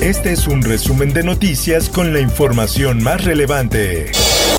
Este es un resumen de noticias con la información más relevante.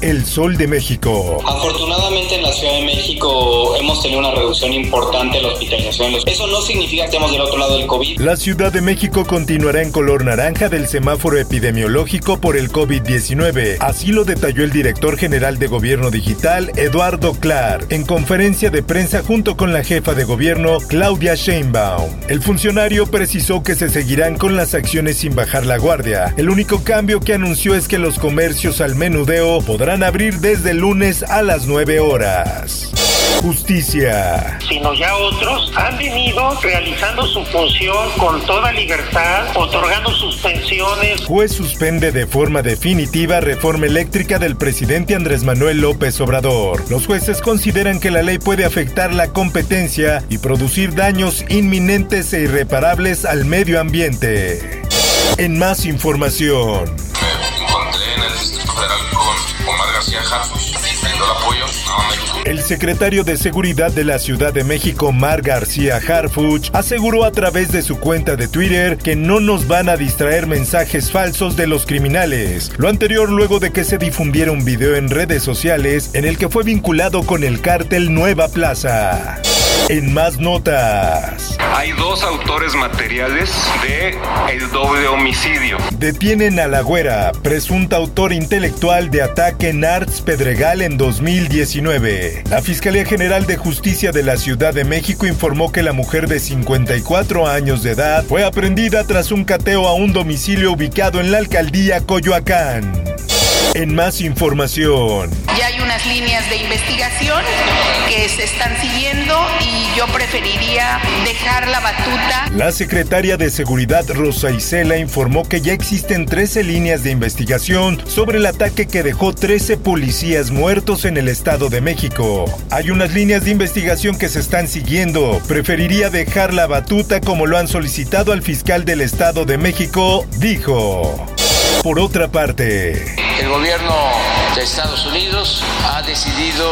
El Sol de México. Afortunadamente en la Ciudad de México hemos tenido una reducción importante de la hospitalización. Eso no significa que estemos del otro lado del COVID. La Ciudad de México continuará en color naranja del semáforo epidemiológico por el COVID-19. Así lo detalló el director general de Gobierno Digital, Eduardo Clark, en conferencia de prensa junto con la jefa de gobierno, Claudia Sheinbaum. El funcionario precisó que se seguirán con las acciones sin bajar la guardia. El único cambio que anunció es que los comercios al menudeo podrán abrir desde el lunes a las 9 horas. Justicia. Sino ya otros han venido realizando su función con toda libertad, otorgando suspensiones. Juez suspende de forma definitiva reforma eléctrica del presidente Andrés Manuel López Obrador. Los jueces consideran que la ley puede afectar la competencia y producir daños inminentes e irreparables al medio ambiente. En más información. Me encontré en el Distrito Federal con Omar García Harfuch, pidiendo el apoyo. El secretario de Seguridad de la Ciudad de México, Mar García Harfuch, aseguró a través de su cuenta de Twitter que no nos van a distraer mensajes falsos de los criminales. Lo anterior luego de que se difundiera un video en redes sociales en el que fue vinculado con el cártel Nueva Plaza. En más notas. Hay dos autores materiales de el doble homicidio. Detienen a la güera, presunta autor intelectual de ataque en Arts Pedregal en 2019. La Fiscalía General de Justicia de la Ciudad de México informó que la mujer de 54 años de edad fue aprendida tras un cateo a un domicilio ubicado en la alcaldía Coyoacán. En más información. Ya hay unas líneas de investigación que se están siguiendo y yo preferiría dejar la batuta. La secretaria de Seguridad Rosa Isela informó que ya existen 13 líneas de investigación sobre el ataque que dejó 13 policías muertos en el Estado de México. Hay unas líneas de investigación que se están siguiendo. Preferiría dejar la batuta como lo han solicitado al fiscal del Estado de México, dijo. Por otra parte, el gobierno de Estados Unidos ha decidido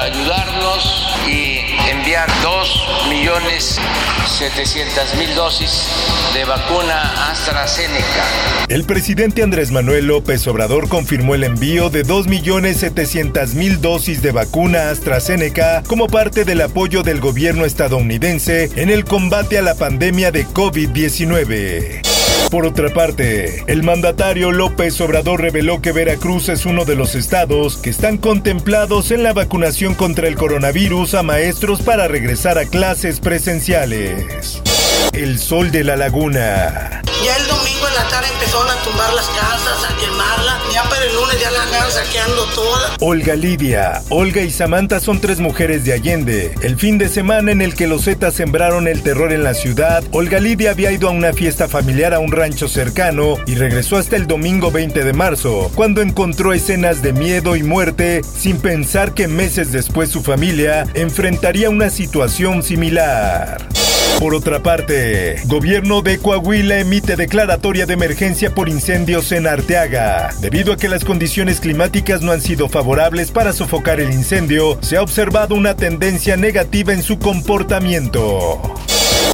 ayudarnos y enviar 2 millones 700 mil dosis de vacuna AstraZeneca. El presidente Andrés Manuel López Obrador confirmó el envío de 2 millones 700 mil dosis de vacuna AstraZeneca como parte del apoyo del gobierno estadounidense en el combate a la pandemia de COVID-19. Por otra parte, el mandatario López Obrador reveló que Veracruz es uno de los estados que están contemplados en la vacunación contra el coronavirus a maestros para regresar a clases presenciales. El sol de la laguna. Olga Lidia, Olga y Samantha son tres mujeres de Allende. El fin de semana en el que los Zetas sembraron el terror en la ciudad, Olga Lidia había ido a una fiesta familiar a un rancho cercano y regresó hasta el domingo 20 de marzo, cuando encontró escenas de miedo y muerte sin pensar que meses después su familia enfrentaría una situación similar. Por otra parte, gobierno de Coahuila emite declaratoria de emergencia por incendios en Arteaga. Debido a que las condiciones climáticas no han sido favorables para sofocar el incendio, se ha observado una tendencia negativa en su comportamiento.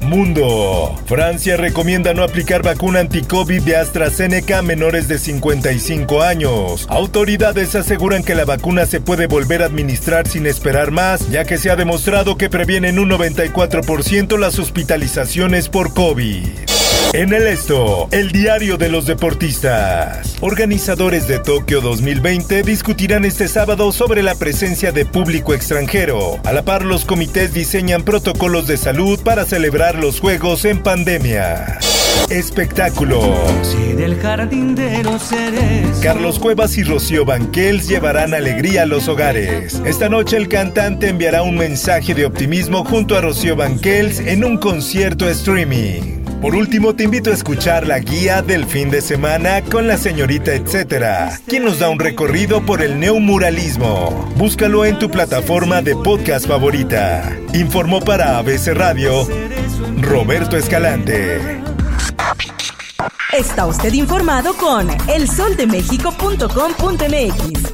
Mundo. Francia recomienda no aplicar vacuna anti-COVID de AstraZeneca a menores de 55 años. Autoridades aseguran que la vacuna se puede volver a administrar sin esperar más, ya que se ha demostrado que previenen un 94% las hospitalizaciones por COVID. En el esto, el diario de los deportistas. Organizadores de Tokio 2020 discutirán este sábado sobre la presencia de público extranjero. A la par, los comités diseñan protocolos de salud para celebrar los Juegos en pandemia. Espectáculo. Carlos Cuevas y Rocío Banquels llevarán alegría a los hogares. Esta noche el cantante enviará un mensaje de optimismo junto a Rocío Banquels en un concierto streaming. Por último, te invito a escuchar la guía del fin de semana con la señorita etcétera, quien nos da un recorrido por el neomuralismo. Búscalo en tu plataforma de podcast favorita. Informó para ABC Radio Roberto Escalante. Está usted informado con elsoldemexico.com.mx.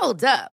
Hold up.